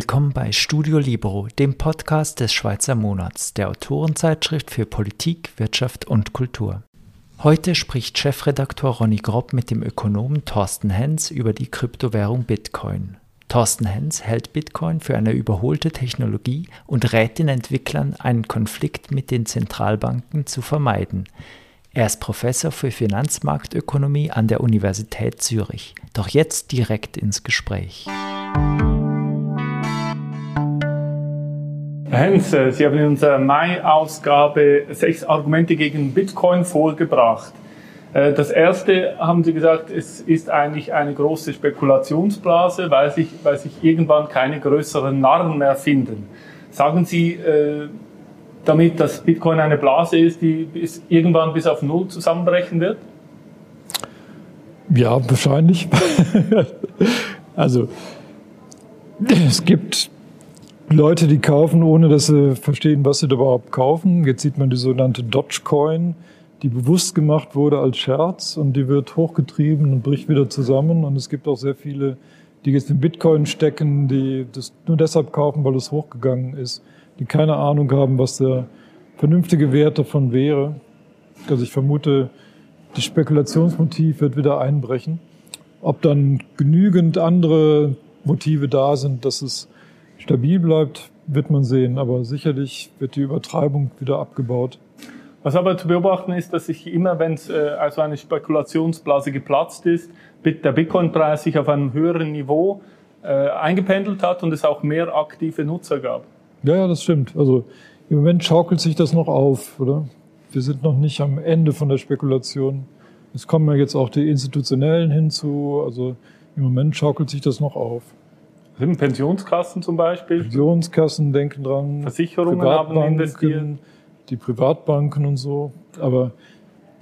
Willkommen bei Studio Libero, dem Podcast des Schweizer Monats, der Autorenzeitschrift für Politik, Wirtschaft und Kultur. Heute spricht Chefredaktor Ronny Grob mit dem Ökonomen Thorsten Hens über die Kryptowährung Bitcoin. Thorsten Hens hält Bitcoin für eine überholte Technologie und rät den Entwicklern, einen Konflikt mit den Zentralbanken zu vermeiden. Er ist Professor für Finanzmarktökonomie an der Universität Zürich. Doch jetzt direkt ins Gespräch. Herr äh, Sie haben in unserer Mai-Ausgabe sechs Argumente gegen Bitcoin vorgebracht. Äh, das erste haben Sie gesagt, es ist eigentlich eine große Spekulationsblase, weil sich, weil sich irgendwann keine größeren Narren mehr finden. Sagen Sie äh, damit, dass Bitcoin eine Blase ist, die bis, irgendwann bis auf Null zusammenbrechen wird? Ja, wahrscheinlich. also es gibt Leute, die kaufen, ohne dass sie verstehen, was sie da überhaupt kaufen. Jetzt sieht man die sogenannte Dogecoin, die bewusst gemacht wurde als Scherz und die wird hochgetrieben und bricht wieder zusammen. Und es gibt auch sehr viele, die jetzt in Bitcoin stecken, die das nur deshalb kaufen, weil es hochgegangen ist, die keine Ahnung haben, was der vernünftige Wert davon wäre. Also ich vermute, das Spekulationsmotiv wird wieder einbrechen. Ob dann genügend andere Motive da sind, dass es stabil bleibt, wird man sehen. Aber sicherlich wird die Übertreibung wieder abgebaut. Was aber zu beobachten ist, dass sich immer, wenn es äh, also eine Spekulationsblase geplatzt ist, der Bitcoin-Preis sich auf einem höheren Niveau äh, eingependelt hat und es auch mehr aktive Nutzer gab. Ja, ja, das stimmt. Also im Moment schaukelt sich das noch auf, oder? Wir sind noch nicht am Ende von der Spekulation. Es kommen ja jetzt auch die Institutionellen hinzu. Also im Moment schaukelt sich das noch auf. Pensionskassen zum Beispiel? Pensionskassen denken dran. Versicherungen haben investiert. Die Privatbanken und so. Aber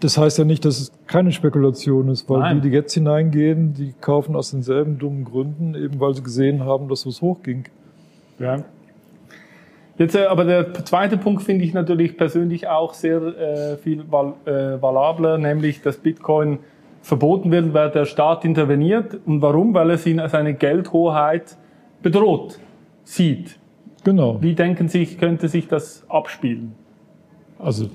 das heißt ja nicht, dass es keine Spekulation ist, weil Nein. die, die jetzt hineingehen, die kaufen aus denselben dummen Gründen, eben weil sie gesehen haben, dass es hochging. Ja. Jetzt, äh, aber der zweite Punkt finde ich natürlich persönlich auch sehr äh, viel val äh, valabler, nämlich dass Bitcoin verboten wird, weil der Staat interveniert. Und warum? Weil er seine Geldhoheit bedroht sieht. Genau. Wie denken Sie, könnte sich das abspielen? Also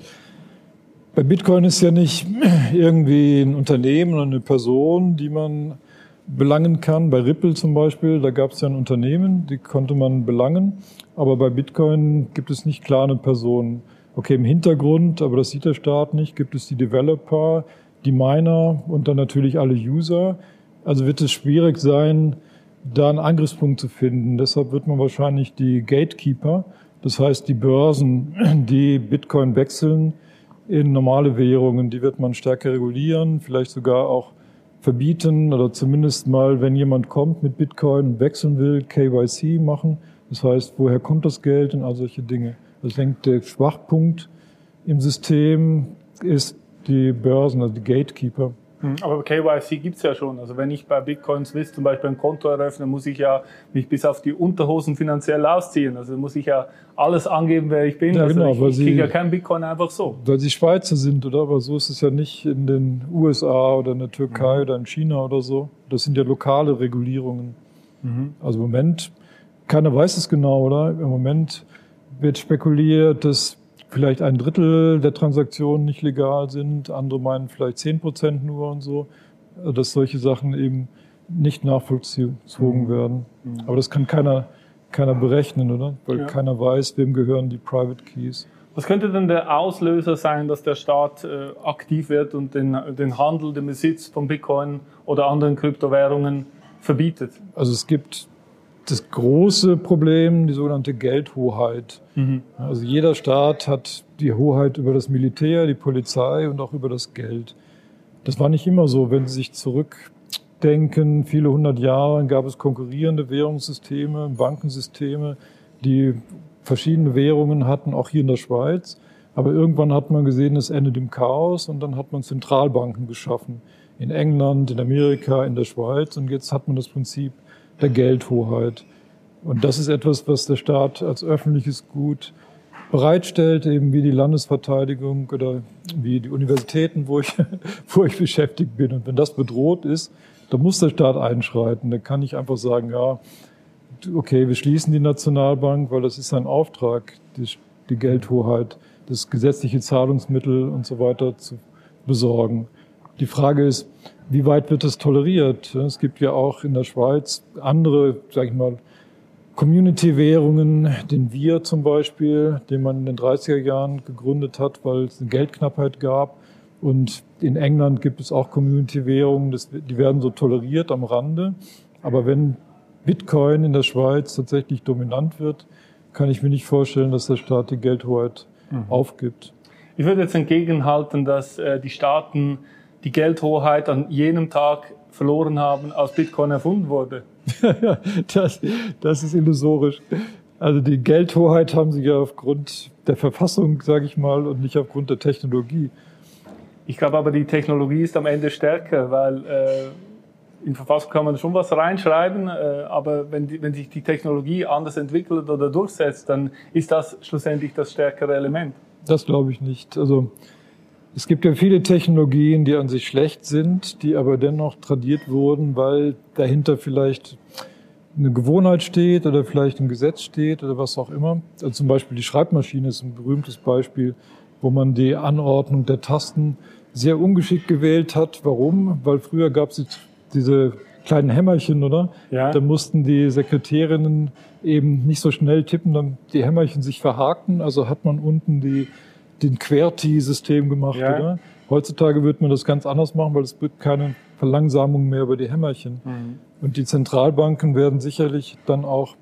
bei Bitcoin ist ja nicht irgendwie ein Unternehmen oder eine Person, die man belangen kann. Bei Ripple zum Beispiel, da gab es ja ein Unternehmen, die konnte man belangen. Aber bei Bitcoin gibt es nicht klar eine Person. Okay, im Hintergrund, aber das sieht der Staat nicht, gibt es die Developer, die Miner und dann natürlich alle User. Also wird es schwierig sein, da einen Angriffspunkt zu finden. Deshalb wird man wahrscheinlich die Gatekeeper, das heißt die Börsen, die Bitcoin wechseln in normale Währungen, die wird man stärker regulieren, vielleicht sogar auch verbieten oder zumindest mal, wenn jemand kommt mit Bitcoin und wechseln will, KYC machen. Das heißt, woher kommt das Geld und all solche Dinge. Ich denke, der Schwachpunkt im System ist die Börsen, also die Gatekeeper. Hm, aber KYC gibt's ja schon. Also wenn ich bei Bitcoin Swiss zum Beispiel ein Konto eröffne, muss ich ja mich bis auf die Unterhosen finanziell ausziehen. Also muss ich ja alles angeben, wer ich bin. Ja, also genau, ich, weil ich kriege ja kein Bitcoin einfach so. Weil sie Schweizer sind, oder? Aber so ist es ja nicht in den USA oder in der Türkei mhm. oder in China oder so. Das sind ja lokale Regulierungen. Mhm. Also im Moment, keiner weiß es genau, oder? Im Moment wird spekuliert, dass vielleicht ein Drittel der Transaktionen nicht legal sind, andere meinen vielleicht zehn Prozent nur und so, dass solche Sachen eben nicht nachvollzogen mhm. werden. Mhm. Aber das kann keiner, keiner berechnen, oder? Weil ja. keiner weiß, wem gehören die Private Keys. Was könnte denn der Auslöser sein, dass der Staat äh, aktiv wird und den, den Handel, den Besitz von Bitcoin oder anderen Kryptowährungen verbietet? Also es gibt das große Problem, die sogenannte Geldhoheit. Mhm. Also jeder Staat hat die Hoheit über das Militär, die Polizei und auch über das Geld. Das war nicht immer so. Wenn Sie sich zurückdenken, viele hundert Jahre gab es konkurrierende Währungssysteme, Bankensysteme, die verschiedene Währungen hatten, auch hier in der Schweiz. Aber irgendwann hat man gesehen, es endet im Chaos und dann hat man Zentralbanken geschaffen. In England, in Amerika, in der Schweiz. Und jetzt hat man das Prinzip der Geldhoheit. Und das ist etwas, was der Staat als öffentliches Gut bereitstellt, eben wie die Landesverteidigung oder wie die Universitäten, wo ich, wo ich beschäftigt bin. Und wenn das bedroht ist, dann muss der Staat einschreiten. Da kann ich einfach sagen, ja, okay, wir schließen die Nationalbank, weil das ist ein Auftrag, die, die Geldhoheit, das gesetzliche Zahlungsmittel und so weiter zu besorgen. Die Frage ist, wie weit wird das toleriert? Es gibt ja auch in der Schweiz andere, sag ich mal, Community-Währungen, den Wir zum Beispiel, den man in den 30er Jahren gegründet hat, weil es eine Geldknappheit gab. Und in England gibt es auch Community-Währungen, die werden so toleriert am Rande. Aber wenn Bitcoin in der Schweiz tatsächlich dominant wird, kann ich mir nicht vorstellen, dass der Staat die Geldhoheit mhm. aufgibt. Ich würde jetzt entgegenhalten, dass äh, die Staaten die Geldhoheit an jenem Tag verloren haben, als Bitcoin erfunden wurde. das, das ist illusorisch. Also die Geldhoheit haben sie ja aufgrund der Verfassung, sage ich mal, und nicht aufgrund der Technologie. Ich glaube aber, die Technologie ist am Ende stärker, weil äh, in Verfassung kann man schon was reinschreiben, äh, aber wenn, die, wenn sich die Technologie anders entwickelt oder durchsetzt, dann ist das schlussendlich das stärkere Element. Das glaube ich nicht. Also es gibt ja viele Technologien, die an sich schlecht sind, die aber dennoch tradiert wurden, weil dahinter vielleicht eine Gewohnheit steht oder vielleicht ein Gesetz steht oder was auch immer. Also zum Beispiel die Schreibmaschine ist ein berühmtes Beispiel, wo man die Anordnung der Tasten sehr ungeschickt gewählt hat. Warum? Weil früher gab es diese kleinen Hämmerchen, oder? Ja. Da mussten die Sekretärinnen eben nicht so schnell tippen, dann die Hämmerchen sich verhakten. Also hat man unten die, den QWERTY-System gemacht, ja. oder? Heutzutage wird man das ganz anders machen, weil es wird keine Verlangsamung mehr über die Hämmerchen. Mhm. Und die Zentralbanken werden sicherlich dann auch,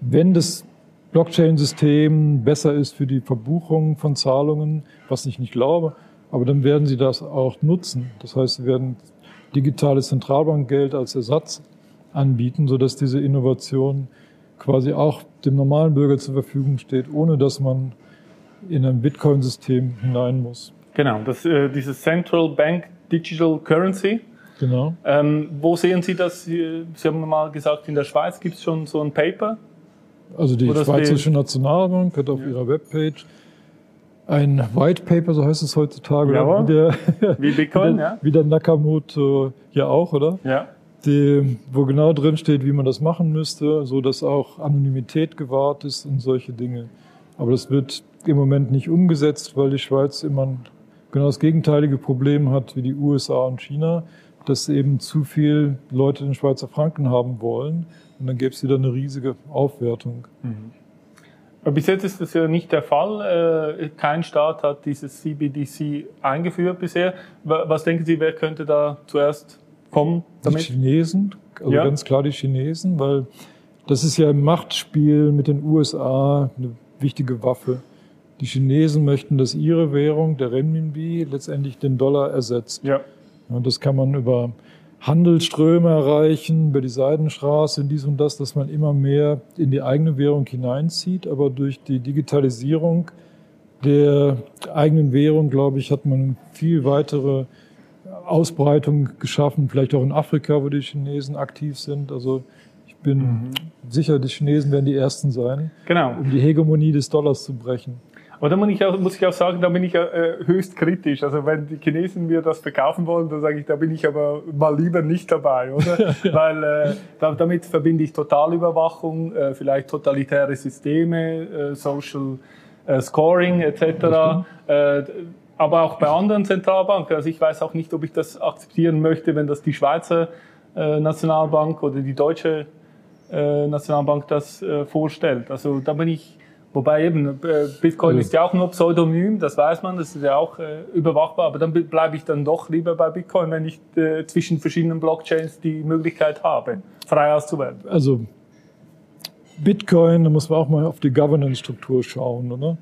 wenn das Blockchain-System besser ist für die Verbuchung von Zahlungen, was ich nicht glaube, aber dann werden sie das auch nutzen. Das heißt, sie werden digitales Zentralbankgeld als Ersatz anbieten, sodass diese Innovation quasi auch dem normalen Bürger zur Verfügung steht, ohne dass man in ein Bitcoin-System hinein muss. Genau, das, äh, dieses Central Bank Digital Currency. Genau. Ähm, wo sehen Sie das? Sie haben mal gesagt, in der Schweiz gibt es schon so ein Paper. Also die Schweizerische Nationalbank hat auf ja. ihrer Webpage ein White Paper, so heißt es heutzutage, ja, wie, der, wie Bitcoin, wie der, ja. Wie der Nakamoto ja auch, oder? Ja. Die, wo genau drin steht, wie man das machen müsste, so dass auch Anonymität gewahrt ist und solche Dinge. Aber das wird im Moment nicht umgesetzt, weil die Schweiz immer ein, genau das gegenteilige Problem hat wie die USA und China, dass eben zu viel Leute den Schweizer Franken haben wollen und dann gäbe es wieder eine riesige Aufwertung. Mhm. Bis jetzt ist das ja nicht der Fall. Äh, kein Staat hat dieses CBDC eingeführt bisher. Was denken Sie, wer könnte da zuerst kommen damit? Die Chinesen, also ja. ganz klar die Chinesen, weil das ist ja im Machtspiel mit den USA eine wichtige Waffe. Die Chinesen möchten, dass ihre Währung, der Renminbi, letztendlich den Dollar ersetzt. Ja. Und das kann man über Handelsströme erreichen, über die Seidenstraße, dies und das, dass man immer mehr in die eigene Währung hineinzieht. Aber durch die Digitalisierung der eigenen Währung, glaube ich, hat man viel weitere Ausbreitung geschaffen, vielleicht auch in Afrika, wo die Chinesen aktiv sind. Also ich bin mhm. sicher, die Chinesen werden die Ersten sein, genau. um die Hegemonie des Dollars zu brechen. Aber da muss ich auch, muss ich auch sagen, da bin ich äh, höchst kritisch. Also wenn die Chinesen mir das verkaufen wollen, dann sage ich, da bin ich aber mal lieber nicht dabei, oder? Weil äh, damit verbinde ich Totalüberwachung, äh, vielleicht totalitäre Systeme, äh, Social äh, Scoring etc. Äh, aber auch bei anderen Zentralbanken. Also ich weiß auch nicht, ob ich das akzeptieren möchte, wenn das die Schweizer Nationalbank oder die deutsche Nationalbank das vorstellt. Also da bin ich Wobei eben, äh, Bitcoin ist ja auch nur Pseudonym, das weiß man, das ist ja auch äh, überwachbar, aber dann bleibe ich dann doch lieber bei Bitcoin, wenn ich äh, zwischen verschiedenen Blockchains die Möglichkeit habe, frei auszuwählen. Also Bitcoin, da muss man auch mal auf die Governance-Struktur schauen, oder?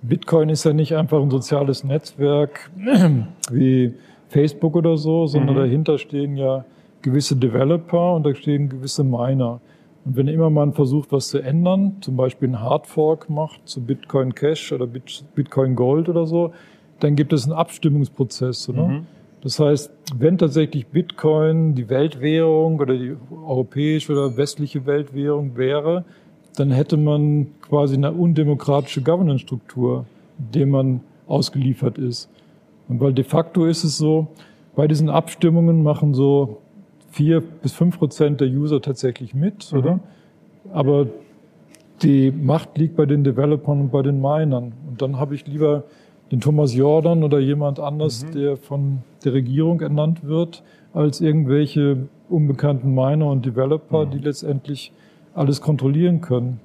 Bitcoin ist ja nicht einfach ein soziales Netzwerk wie Facebook oder so, sondern mhm. dahinter stehen ja gewisse Developer und da stehen gewisse Miner. Und wenn immer man versucht, was zu ändern, zum Beispiel einen Hardfork macht zu Bitcoin Cash oder Bitcoin Gold oder so, dann gibt es einen Abstimmungsprozess. Oder? Mhm. Das heißt, wenn tatsächlich Bitcoin die Weltwährung oder die europäische oder westliche Weltwährung wäre, dann hätte man quasi eine undemokratische Governance-Struktur, dem man ausgeliefert ist. Und weil de facto ist es so, bei diesen Abstimmungen machen so vier bis fünf Prozent der User tatsächlich mit, mhm. oder? Aber die Macht liegt bei den Developern und bei den Minern. Und dann habe ich lieber den Thomas Jordan oder jemand anders, mhm. der von der Regierung ernannt wird, als irgendwelche unbekannten Miner und Developer, mhm. die letztendlich alles kontrollieren können.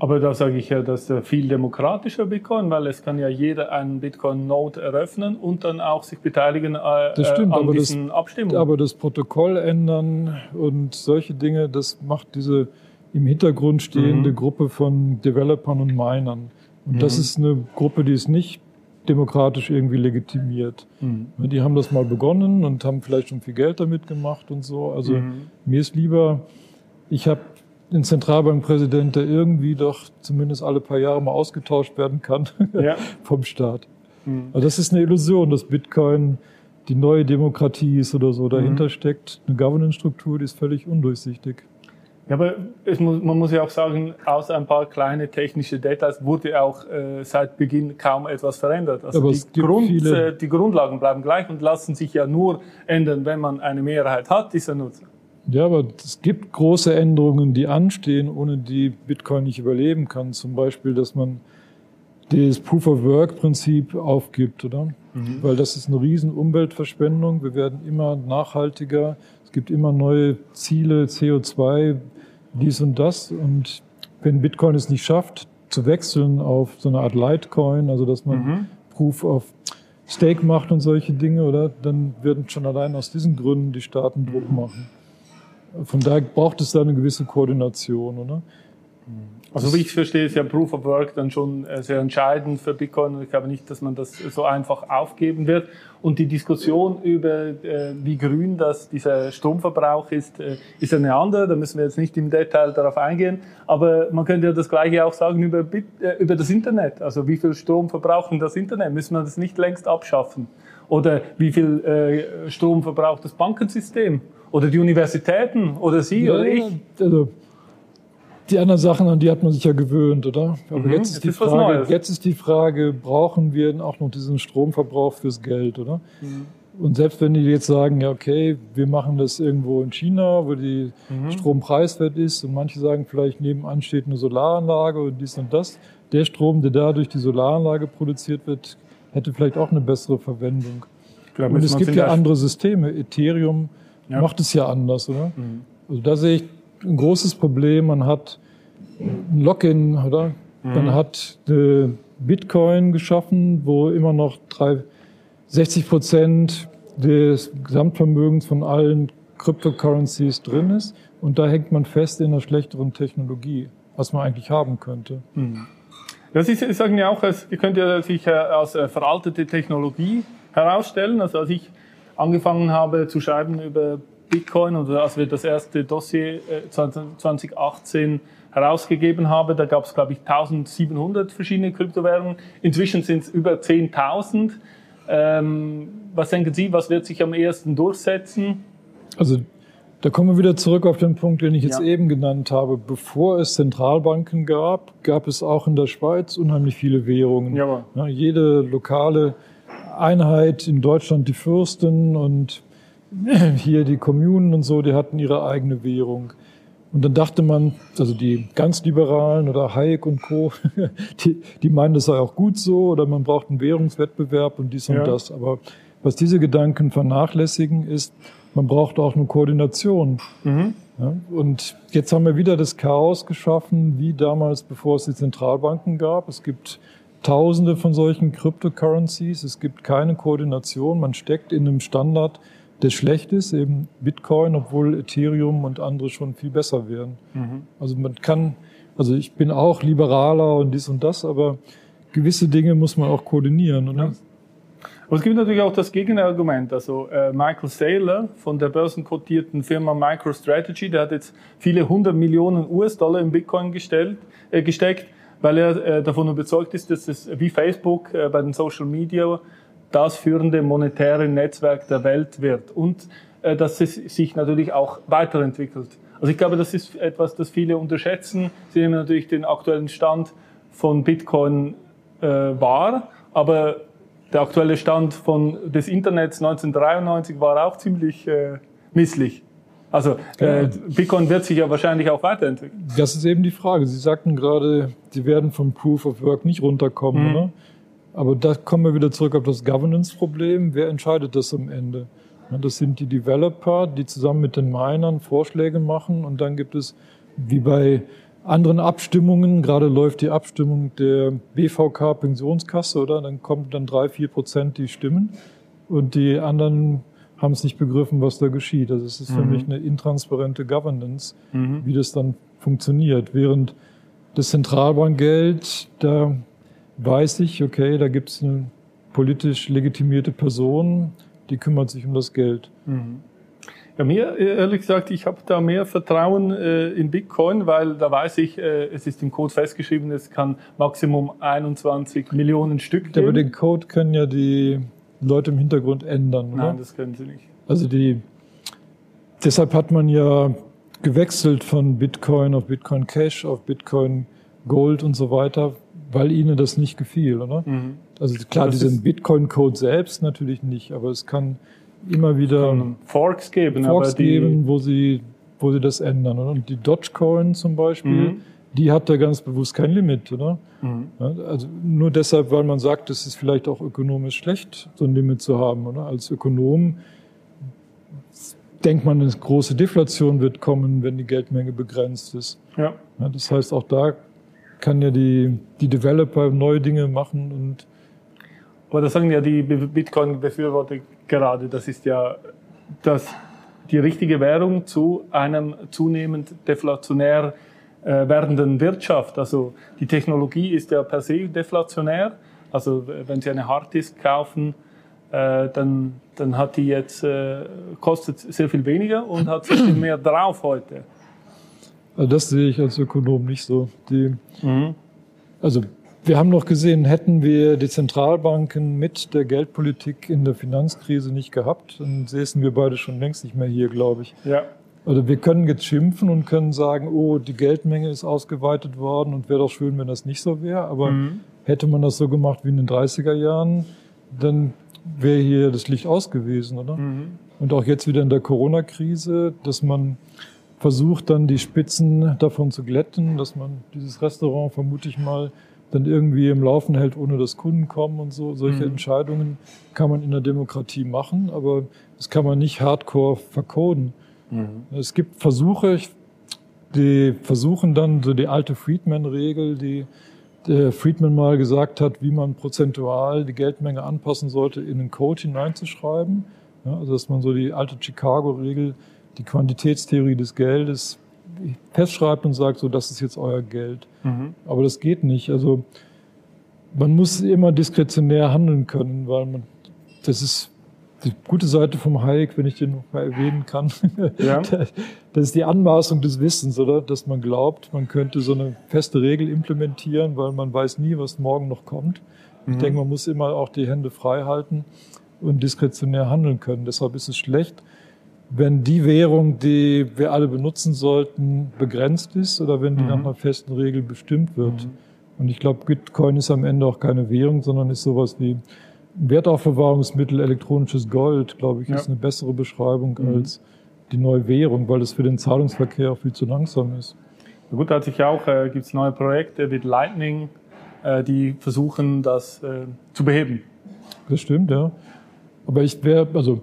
Aber da sage ich ja, dass viel demokratischer Bitcoin, weil es kann ja jeder einen Bitcoin-Node eröffnen und dann auch sich beteiligen äh, das stimmt, an diesen das, Abstimmungen. Aber das Protokoll ändern und solche Dinge, das macht diese im Hintergrund stehende mhm. Gruppe von Developern und Minern. Und mhm. das ist eine Gruppe, die ist nicht demokratisch irgendwie legitimiert. Mhm. Die haben das mal begonnen und haben vielleicht schon viel Geld damit gemacht und so. Also mhm. mir ist lieber, ich habe den Zentralbankpräsident, der irgendwie doch zumindest alle paar Jahre mal ausgetauscht werden kann ja. vom Staat. Mhm. Also das ist eine Illusion, dass Bitcoin die neue Demokratie ist oder so. Dahinter mhm. steckt eine Governance-Struktur, die ist völlig undurchsichtig. Ja, aber muss, man muss ja auch sagen, außer ein paar kleine technische Details wurde auch äh, seit Beginn kaum etwas verändert. Also die, Grund, äh, die, Grundlagen bleiben gleich und lassen sich ja nur ändern, wenn man eine Mehrheit hat, dieser Nutzer. Ja, aber es gibt große Änderungen, die anstehen, ohne die Bitcoin nicht überleben kann. Zum Beispiel, dass man das Proof-of-Work-Prinzip aufgibt, oder? Mhm. Weil das ist eine riesen Umweltverschwendung. Wir werden immer nachhaltiger. Es gibt immer neue Ziele, CO2, dies und das. Und wenn Bitcoin es nicht schafft, zu wechseln auf so eine Art Litecoin, also dass man mhm. Proof of Stake macht und solche Dinge, oder? Dann werden schon allein aus diesen Gründen die Staaten Druck machen. Von daher braucht es da eine gewisse Koordination, oder? Also wie ich verstehe, ist ja Proof of Work dann schon äh, sehr entscheidend für Bitcoin ich glaube nicht, dass man das so einfach aufgeben wird. Und die Diskussion über, äh, wie grün das dieser Stromverbrauch ist, äh, ist eine andere. Da müssen wir jetzt nicht im Detail darauf eingehen. Aber man könnte ja das Gleiche auch sagen über, über das Internet. Also wie viel Strom verbraucht das Internet? Müssen wir das nicht längst abschaffen? Oder wie viel Strom verbraucht das Bankensystem? Oder die Universitäten? Oder Sie ja, oder ich? Also die anderen Sachen, an die hat man sich ja gewöhnt, oder? Aber mhm, jetzt, ist die ist Frage, jetzt ist die Frage, brauchen wir auch noch diesen Stromverbrauch fürs Geld, oder? Mhm. Und selbst wenn die jetzt sagen, ja, okay, wir machen das irgendwo in China, wo die mhm. Strom preiswert ist, und manche sagen vielleicht, nebenan steht eine Solaranlage und dies und das, der Strom, der da durch die Solaranlage produziert wird, hätte vielleicht auch eine bessere Verwendung. Glaube, und es gibt ja andere Systeme. Ethereum ja. macht es ja anders, oder? Mhm. Also da sehe ich ein großes Problem. Man hat ein Login, oder? Mhm. Man hat äh, Bitcoin geschaffen, wo immer noch drei, 60 Prozent des Gesamtvermögens von allen Cryptocurrencies drin ist. Und da hängt man fest in einer schlechteren Technologie, was man eigentlich haben könnte. Mhm. Ja, Sie sagen ja auch, es könnte ja sich äh, als äh, veraltete Technologie herausstellen. Also als ich angefangen habe zu schreiben über Bitcoin oder als wir das erste Dossier 2018 äh, herausgegeben haben, da gab es, glaube ich, 1700 verschiedene Kryptowährungen. Inzwischen sind es über 10.000. Ähm, was denken Sie, was wird sich am ehesten durchsetzen? Also da kommen wir wieder zurück auf den Punkt, den ich jetzt ja. eben genannt habe. Bevor es Zentralbanken gab, gab es auch in der Schweiz unheimlich viele Währungen. Ja, jede lokale Einheit in Deutschland die Fürsten und hier die Kommunen und so, die hatten ihre eigene Währung. Und dann dachte man, also die ganz Liberalen oder Hayek und Co., die, die meinen, das sei auch gut so oder man braucht einen Währungswettbewerb und dies und ja. das. Aber was diese Gedanken vernachlässigen, ist, man braucht auch eine Koordination. Mhm. Ja, und jetzt haben wir wieder das Chaos geschaffen, wie damals, bevor es die Zentralbanken gab. Es gibt Tausende von solchen Cryptocurrencies. Es gibt keine Koordination. Man steckt in einem Standard, der schlecht ist, eben Bitcoin, obwohl Ethereum und andere schon viel besser wären. Mhm. Also man kann, also ich bin auch liberaler und dies und das, aber gewisse Dinge muss man auch koordinieren, oder? Ja. Aber es gibt natürlich auch das Gegenargument. Also äh, Michael Saylor von der börsenkotierten Firma MicroStrategy, der hat jetzt viele hundert Millionen US-Dollar in Bitcoin gestellt, äh, gesteckt, weil er äh, davon überzeugt ist, dass es wie Facebook äh, bei den Social Media das führende monetäre Netzwerk der Welt wird und äh, dass es sich natürlich auch weiterentwickelt. Also ich glaube, das ist etwas, das viele unterschätzen. Sie nehmen natürlich den aktuellen Stand von Bitcoin äh, wahr, aber der aktuelle Stand von, des Internets 1993 war auch ziemlich äh, misslich. Also äh, Bitcoin wird sich ja wahrscheinlich auch weiterentwickeln. Das ist eben die Frage. Sie sagten gerade, Sie werden vom Proof of Work nicht runterkommen, mhm. oder? Aber da kommen wir wieder zurück auf das Governance-Problem. Wer entscheidet das am Ende? Das sind die Developer, die zusammen mit den Minern Vorschläge machen und dann gibt es, wie bei anderen Abstimmungen, gerade läuft die Abstimmung der BVK Pensionskasse, oder? Dann kommen dann drei, vier Prozent die Stimmen und die anderen haben es nicht begriffen, was da geschieht. Also es ist für mhm. mich eine intransparente Governance, mhm. wie das dann funktioniert. Während das Zentralbankgeld, da weiß ich, okay, da gibt es eine politisch legitimierte Person, die kümmert sich um das Geld. Mhm. Ja, mir ehrlich gesagt, ich habe da mehr Vertrauen äh, in Bitcoin, weil da weiß ich, äh, es ist im Code festgeschrieben, es kann Maximum 21 Millionen Stück geben. Aber den Code können ja die Leute im Hintergrund ändern. Nein, das können sie nicht. Also die, deshalb hat man ja gewechselt von Bitcoin auf Bitcoin Cash, auf Bitcoin Gold und so weiter, weil ihnen das nicht gefiel, oder? Mhm. Also klar, diesen Bitcoin-Code selbst natürlich nicht, aber es kann immer wieder Forks geben, Forks geben, wo sie, wo sie das ändern. Oder? Und die Dogecoin zum Beispiel, mhm. die hat da ganz bewusst kein Limit, oder? Mhm. Also nur deshalb, weil man sagt, es ist vielleicht auch ökonomisch schlecht, so ein Limit zu haben, oder? Als Ökonom denkt man, eine große Deflation wird kommen, wenn die Geldmenge begrenzt ist. Ja. das heißt, auch da kann ja die, die Developer neue Dinge machen und aber das sagen ja die Bitcoin-Befürworter gerade, das ist ja das, die richtige Währung zu einem zunehmend deflationär äh, werdenden Wirtschaft. Also die Technologie ist ja per se deflationär. Also wenn Sie eine Harddisk kaufen, äh, dann, dann hat die jetzt, äh, kostet sehr viel weniger und hat sehr viel mehr drauf heute. Also das sehe ich als Ökonom nicht so. Die, mhm. Also wir haben noch gesehen, hätten wir die Zentralbanken mit der Geldpolitik in der Finanzkrise nicht gehabt, dann säßen wir beide schon längst nicht mehr hier, glaube ich. Ja. Also wir können jetzt schimpfen und können sagen, oh, die Geldmenge ist ausgeweitet worden und wäre doch schön, wenn das nicht so wäre. Aber mhm. hätte man das so gemacht wie in den 30er Jahren, dann wäre hier das Licht aus gewesen, oder? Mhm. Und auch jetzt wieder in der Corona-Krise, dass man versucht dann die Spitzen davon zu glätten, dass man dieses Restaurant vermute ich mal dann irgendwie im Laufen hält, ohne dass Kunden kommen und so. Solche mhm. Entscheidungen kann man in der Demokratie machen, aber das kann man nicht hardcore vercoden. Mhm. Es gibt Versuche, die versuchen dann so die alte Friedman-Regel, die der Friedman mal gesagt hat, wie man prozentual die Geldmenge anpassen sollte, in den Code hineinzuschreiben. Ja, also dass man so die alte Chicago-Regel die Quantitätstheorie des Geldes festschreibt und sagt, so, das ist jetzt euer Geld. Mhm. Aber das geht nicht. Also man muss immer diskretionär handeln können, weil man, das ist die gute Seite vom Hayek, wenn ich den noch mal erwähnen kann. Ja. Das ist die Anmaßung des Wissens, oder? Dass man glaubt, man könnte so eine feste Regel implementieren, weil man weiß nie, was morgen noch kommt. Ich mhm. denke, man muss immer auch die Hände frei halten und diskretionär handeln können. Deshalb ist es schlecht, wenn die Währung, die wir alle benutzen sollten, begrenzt ist oder wenn die mhm. nach einer festen Regel bestimmt wird. Mhm. Und ich glaube, Bitcoin ist am Ende auch keine Währung, sondern ist sowas wie Wertaufbewahrungsmittel, elektronisches Gold, glaube ich, ja. ist eine bessere Beschreibung mhm. als die neue Währung, weil es für den Zahlungsverkehr auch viel zu langsam ist. Ja, gut, da hat sich auch, äh, gibt es neue Projekte mit Lightning, äh, die versuchen, das äh, zu beheben. Das stimmt, ja. Aber ich wäre, also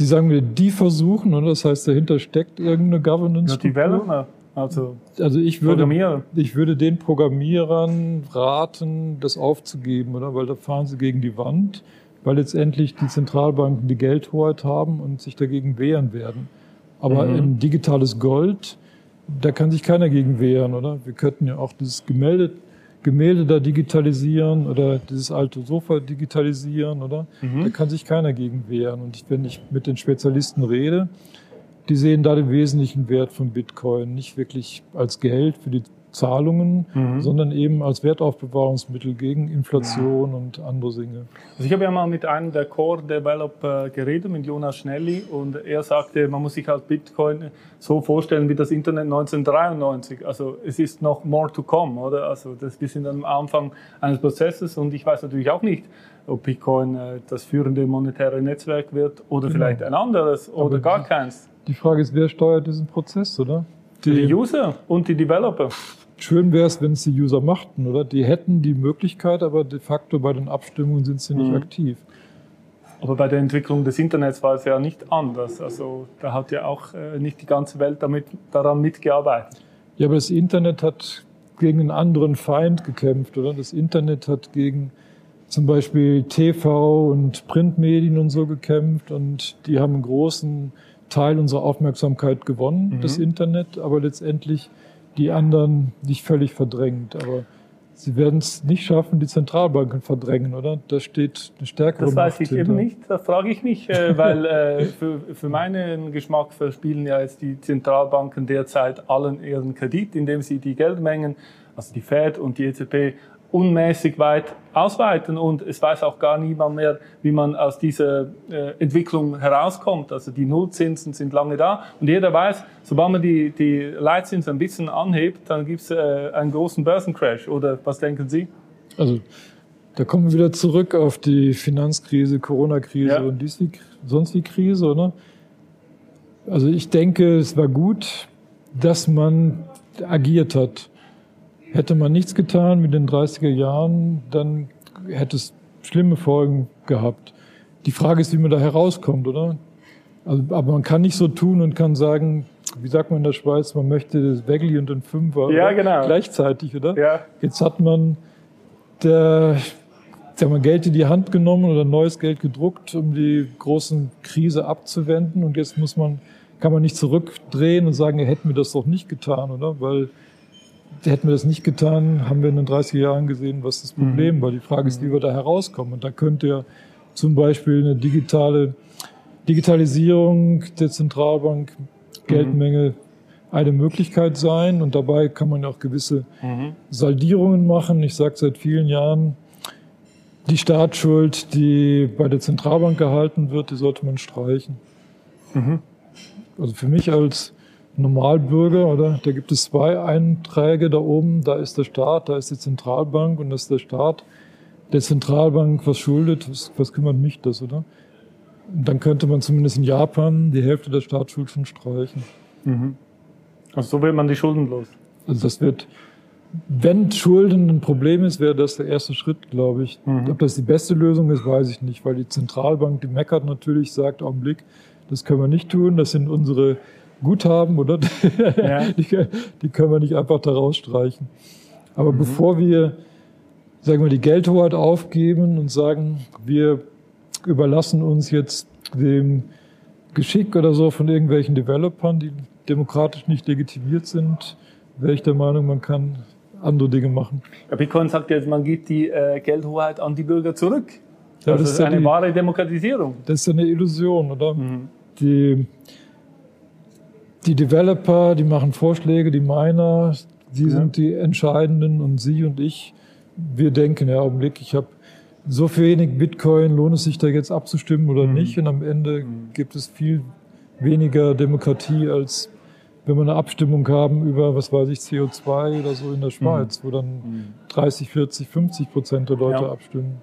die sagen wir, die versuchen, und das heißt, dahinter steckt irgendeine Governance. Ja, Developer, also, also ich würde, ich würde den Programmierern raten, das aufzugeben, oder? Weil da fahren sie gegen die Wand, weil letztendlich die Zentralbanken die Geldhoheit haben und sich dagegen wehren werden. Aber mhm. ein digitales Gold, da kann sich keiner gegen wehren, oder? Wir könnten ja auch dieses Gemälde Gemälde da digitalisieren oder dieses alte Sofa digitalisieren, oder? Mhm. Da kann sich keiner gegen wehren. Und wenn ich mit den Spezialisten rede, die sehen da den wesentlichen Wert von Bitcoin nicht wirklich als Geld für die Zahlungen, mhm. sondern eben als Wertaufbewahrungsmittel gegen Inflation ja. und andere Dinge. Also ich habe ja mal mit einem der Core-Developer geredet, mit Jonas Schnelli, und er sagte, man muss sich halt Bitcoin so vorstellen wie das Internet 1993. Also es ist noch more to come, oder? Also das, wir sind am Anfang eines Prozesses und ich weiß natürlich auch nicht, ob Bitcoin äh, das führende monetäre Netzwerk wird oder genau. vielleicht ein anderes oder Aber gar keins Die Frage ist, wer steuert diesen Prozess, oder? Die, die User und die Developer. Schön wäre es, wenn es die User machten, oder? Die hätten die Möglichkeit, aber de facto bei den Abstimmungen sind sie nicht mhm. aktiv. Aber bei der Entwicklung des Internets war es ja nicht anders. Also da hat ja auch äh, nicht die ganze Welt damit, daran mitgearbeitet. Ja, aber das Internet hat gegen einen anderen Feind gekämpft, oder? Das Internet hat gegen zum Beispiel TV und Printmedien und so gekämpft und die haben einen großen Teil unserer Aufmerksamkeit gewonnen, mhm. das Internet, aber letztendlich die anderen nicht völlig verdrängt. Aber sie werden es nicht schaffen, die Zentralbanken verdrängen, oder? Da steht eine stärkere Das weiß ich hinter. eben nicht, da frage ich mich, äh, weil äh, für, für meinen Geschmack verspielen ja jetzt die Zentralbanken derzeit allen ihren Kredit, indem sie die Geldmengen, also die Fed und die EZB, unmäßig weit ausweiten und es weiß auch gar niemand mehr, wie man aus dieser äh, Entwicklung herauskommt. Also die Nullzinsen sind lange da und jeder weiß, sobald man die, die Leitzinsen ein bisschen anhebt, dann gibt es äh, einen großen Börsencrash. Oder was denken Sie? Also da kommen wir wieder zurück auf die Finanzkrise, Corona-Krise ja. und dies, sonst die Krise, oder? Also ich denke, es war gut, dass man agiert hat. Hätte man nichts getan mit den 30er Jahren, dann hätte es schlimme Folgen gehabt. Die Frage ist, wie man da herauskommt, oder? Also, aber man kann nicht so tun und kann sagen, wie sagt man in der Schweiz, man möchte das Wegli und den Fünfer ja, genau. gleichzeitig, oder? Ja. Jetzt hat man der, sagen wir, Geld in die Hand genommen oder neues Geld gedruckt, um die großen Krise abzuwenden. Und jetzt muss man, kann man nicht zurückdrehen und sagen, hätten wir das doch nicht getan, oder? Weil hätten wir das nicht getan, haben wir in den 30 Jahren gesehen, was das Problem mhm. war. Die Frage ist, wie wir da herauskommen. Und da könnte ja zum Beispiel eine digitale Digitalisierung der Zentralbank, Geldmenge eine Möglichkeit sein. Und dabei kann man ja auch gewisse mhm. Saldierungen machen. Ich sage seit vielen Jahren, die Staatsschuld, die bei der Zentralbank gehalten wird, die sollte man streichen. Mhm. Also für mich als Normalbürger, oder? Da gibt es zwei Einträge da oben. Da ist der Staat, da ist die Zentralbank und das ist der Staat. Der Zentralbank was schuldet, was, was kümmert mich das, oder? Dann könnte man zumindest in Japan die Hälfte der Staatsschuld schon streichen. Mhm. Also so wird man die Schulden los. Also das wird, wenn Schulden ein Problem ist, wäre das der erste Schritt, glaube ich. Mhm. Ob das die beste Lösung ist, weiß ich nicht, weil die Zentralbank, die meckert natürlich, sagt, Augenblick, das können wir nicht tun, das sind unsere Guthaben, oder? Ja. Die, die, können wir nicht einfach da rausstreichen. Aber mhm. bevor wir, sagen wir, die Geldhoheit aufgeben und sagen, wir überlassen uns jetzt dem Geschick oder so von irgendwelchen Developern, die demokratisch nicht legitimiert sind, wäre ich der Meinung, man kann andere Dinge machen. Bitcoin sagt jetzt, man gibt die äh, Geldhoheit an die Bürger zurück. Ja, das, das, ist ja eine die, wahre Demokratisierung. Das ist eine Illusion, oder? Mhm. Die, die Developer, die machen Vorschläge, die Miner, die ja. sind die Entscheidenden und Sie und ich, wir denken, ja, Augenblick, ich habe so wenig Bitcoin, lohnt es sich da jetzt abzustimmen oder mhm. nicht? Und am Ende mhm. gibt es viel weniger Demokratie, als wenn wir eine Abstimmung haben über, was weiß ich, CO2 oder so in der Schweiz, mhm. wo dann 30, 40, 50 Prozent der Leute ja. abstimmen.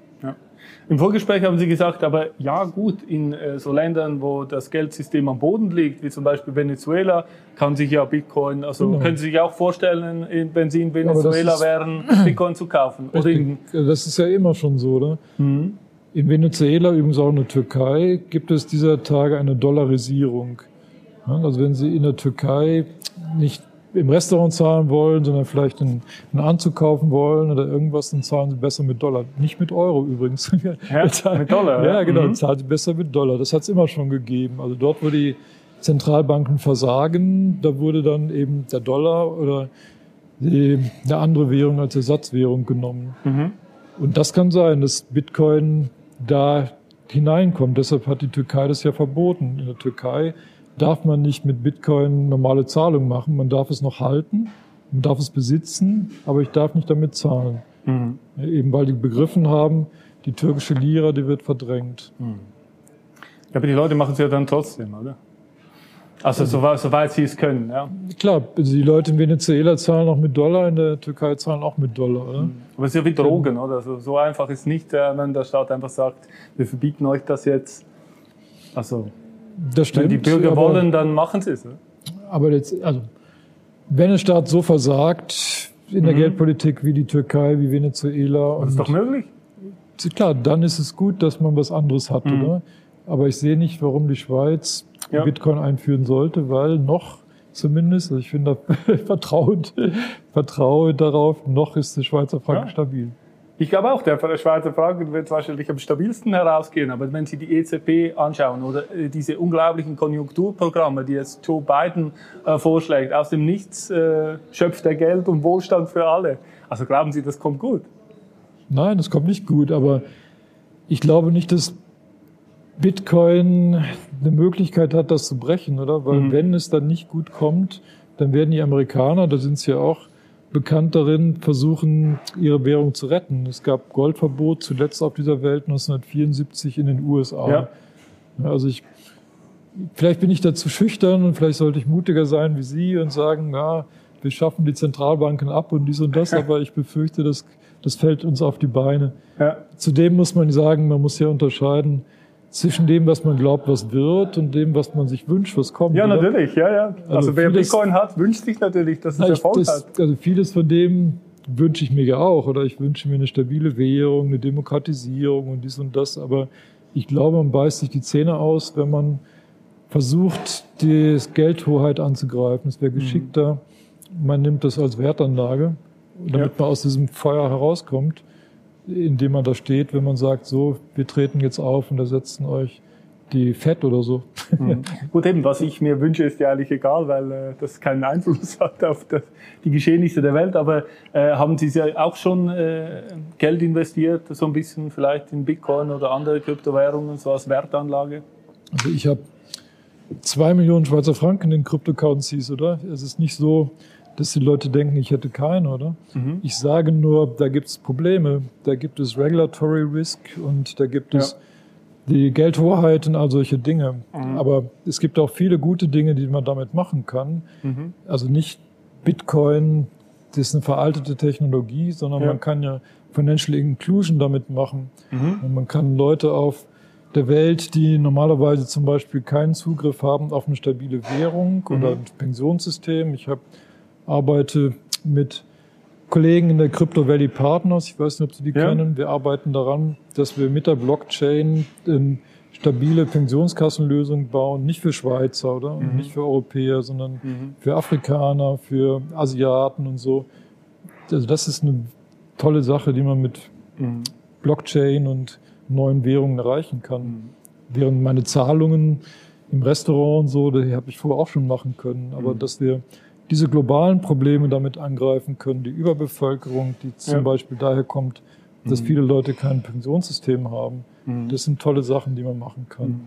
Im Vorgespräch haben Sie gesagt, aber ja gut, in äh, so Ländern, wo das Geldsystem am Boden liegt, wie zum Beispiel Venezuela, kann sich ja Bitcoin, also genau. können Sie sich auch vorstellen, wenn Sie in Venezuela ist, wären, Bitcoin zu kaufen? In, das ist ja immer schon so, oder? Mhm. In Venezuela, übrigens auch in der Türkei, gibt es dieser Tage eine Dollarisierung. Also wenn Sie in der Türkei nicht im Restaurant zahlen wollen, sondern vielleicht einen, einen Anzug kaufen wollen oder irgendwas, dann zahlen sie besser mit Dollar. Nicht mit Euro übrigens. Ja, mit Dollar. Ja, genau, mhm. zahlen sie besser mit Dollar. Das hat es immer schon gegeben. Also dort, wo die Zentralbanken versagen, da wurde dann eben der Dollar oder die, eine andere Währung als Ersatzwährung genommen. Mhm. Und das kann sein, dass Bitcoin da hineinkommt. Deshalb hat die Türkei das ja verboten. In der Türkei darf man nicht mit Bitcoin normale Zahlungen machen. Man darf es noch halten, man darf es besitzen, aber ich darf nicht damit zahlen. Mhm. Eben weil die begriffen haben, die türkische Lira, die wird verdrängt. Mhm. Aber die Leute machen es ja dann trotzdem, oder? Also soweit, soweit sie es können, ja. Klar, die Leute in Venezuela zahlen auch mit Dollar, in der Türkei zahlen auch mit Dollar, oder? Mhm. Aber es ist ja wie Drogen, oder? Also so einfach ist nicht, wenn der Staat einfach sagt, wir verbieten euch das jetzt. Also Das stimmt. Wenn die Bürger aber, wollen, dann machen sie es. Ne? Aber jetzt, also, wenn ein Staat so versagt in der Mhm. Geldpolitik wie die Türkei, wie Venezuela, Das ist doch möglich. klar, dann ist es gut, dass man was anderes hat, Mhm. oder? Aber ich sehe nicht, warum die Schweiz Ja. Bitcoin einführen sollte, weil noch zumindest, also ich finde, da vertraue, vertraue darauf, noch ist der Schweizer Franken Ja. stabil. Ich glaube auch, der Schweizer Franken wird wahrscheinlich am stabilsten herausgehen. Aber wenn Sie die EZB anschauen oder äh, diese unglaublichen Konjunkturprogramme, die jetzt Joe Biden äh, vorschlägt, aus dem Nichts äh, schöpft er Geld und Wohlstand für alle. Also glauben Sie, das kommt gut? Nein, das kommt nicht gut, aber ich glaube nicht, dass Bitcoin eine Möglichkeit hat, das zu brechen, oder? Weil Mhm. wenn es dann nicht gut kommt, dann werden die Amerikaner, da sind sie ja auch bekannt darin, versuchen, ihre Währung zu retten. Es gab Goldverbot zuletzt auf dieser Welt 1974 in den USA. Ja. Also ich, vielleicht bin ich dazu schüchtern und vielleicht sollte ich mutiger sein wie Sie und sagen, ja, wir schaffen die Zentralbanken ab und dies und das, aber ich befürchte, das, das fällt uns auf die Beine. Ja. Zudem muss man sagen, man muss ja unterscheiden zwischen dem, was man glaubt, was wird und dem, was man sich wünscht, was kommt. Ja, oder? natürlich, ja, ja. Also, Also wer vieles- Bitcoin hat, wünscht sich natürlich, dass es Na, Erfolg das, hat. also vieles von dem wünsche ich mir ja auch. Oder ich wünsche mir eine stabile Währung, eine Demokratisierung und dies und das. Aber ich glaube, man beißt sich die Zähne aus, wenn man versucht, die Geldhoheit anzugreifen. Es wäre Mhm. geschickter, man nimmt das als Wertanlage, damit Ja. man aus diesem Feuer herauskommt, in dem man da steht, wenn man sagt, so, wir treten jetzt auf und ersetzen euch die Fett oder so. Mhm. Gut, eben, was ich mir wünsche, ist ja eigentlich egal, weil äh, das keinen Einfluss hat auf das, die Geschehnisse der Welt. Aber äh, haben Sie ja auch schon äh, Geld investiert, so ein bisschen vielleicht in Bitcoin oder andere Kryptowährungen, so als Wertanlage? Also ich habe zwei Millionen Schweizer Franken in Cryptocurrencies, oder? Es ist nicht so, dass die Leute denken, ich hätte keine, oder? Mhm. Ich sage nur, da gibt es Probleme. Da gibt es Regulatory Risk und da gibt es die Geldhoheit und all solche Dinge. Mhm. Aber es gibt auch viele gute Dinge, die man damit machen kann. Mhm. Also nicht Bitcoin, das ist eine veraltete Technologie, sondern Ja. man kann ja Financial Inclusion damit machen. Mhm. Und man kann Leute auf der Welt, die normalerweise zum Beispiel keinen Zugriff haben auf eine stabile Währung oder ein Pensionssystem. Ich habe, arbeite mit Kollegen in der Crypto Valley Partners, ich weiß nicht, ob Sie die Ja. kennen. Wir arbeiten daran, dass wir mit der Blockchain eine stabile Pensionskassenlösung bauen, nicht für Schweizer oder und nicht für Europäer, sondern Mhm. für Afrikaner, für Asiaten und so. Also das ist eine tolle Sache, die man mit Mhm. Blockchain und neuen Währungen erreichen kann. Mhm. Während meine Zahlungen im Restaurant und so, die habe ich vorher auch schon machen können. Aber Mhm. dass wir diese globalen Probleme damit angreifen können, die Überbevölkerung, die zum Ja. Beispiel daher kommt, dass Mhm. viele Leute kein Pensionssystem haben, Mhm. das sind tolle Sachen, die man machen kann.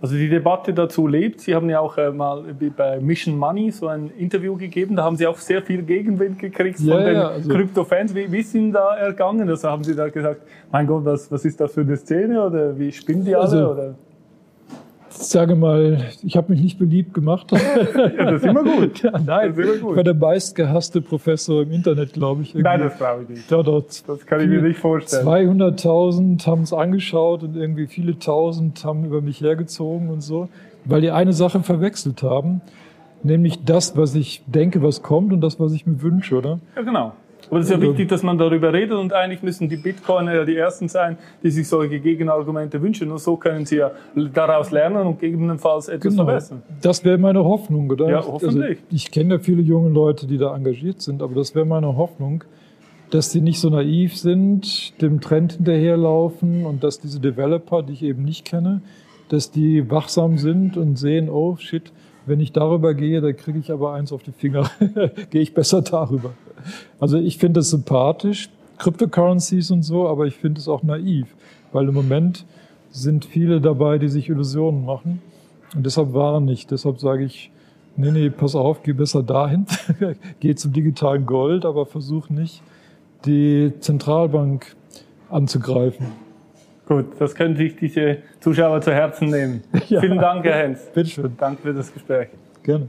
Also die Debatte dazu lebt. Sie haben ja auch äh, mal bei Mission Money so ein Interview gegeben. Da haben Sie auch sehr viel Gegenwind gekriegt Ja, von den ja, also- Krypto-Fans. Wie, wie ist Ihnen da ergangen? Also haben Sie da gesagt, mein Gott, was, was ist das für eine Szene? Oder wie spinnen die alle? Also- oder? Sage mal, ich habe mich nicht beliebt gemacht. Ja, das ist immer gut. ja, nein, Das ist immer gut. ich war der meistgehasste Professor im Internet, glaube ich. Nein, irgendwie. das glaube ich nicht. Ja, dort Das kann ich mir nicht vorstellen. 200.000 haben es angeschaut und irgendwie viele Tausend haben über mich hergezogen und so, weil die eine Sache verwechselt haben, nämlich das, was ich denke, was kommt und das, was ich mir wünsche, oder? Ja, genau. Aber es ist ja Also- wichtig, dass man darüber redet und eigentlich müssen die Bitcoiner ja die Ersten sein, die sich solche Gegenargumente wünschen. Nur so können sie ja daraus lernen und gegebenenfalls etwas verbessern. Das wäre meine Hoffnung, oder? Ja, hoffentlich. Also ich kenne ja viele junge Leute, die da engagiert sind, aber das wäre meine Hoffnung, dass die nicht so naiv sind, dem Trend hinterherlaufen und dass diese Developer, die ich eben nicht kenne, dass die wachsam sind und sehen, oh shit, wenn ich darüber gehe, da kriege ich aber eins auf die Finger. gehe ich besser darüber. Also ich finde das sympathisch, Cryptocurrencies und so, aber ich finde es auch naiv, weil im Moment sind viele dabei, die sich Illusionen machen. Und deshalb waren nicht. Deshalb sage ich, nee, nee, pass auf, geh besser dahin. geh zum digitalen Gold, aber versuch nicht, die Zentralbank anzugreifen. Gut, das können sich diese Zuschauer zu Herzen nehmen. Ja. Vielen Dank, Herr Hens. Bitteschön, Danke für das Gespräch. gerne.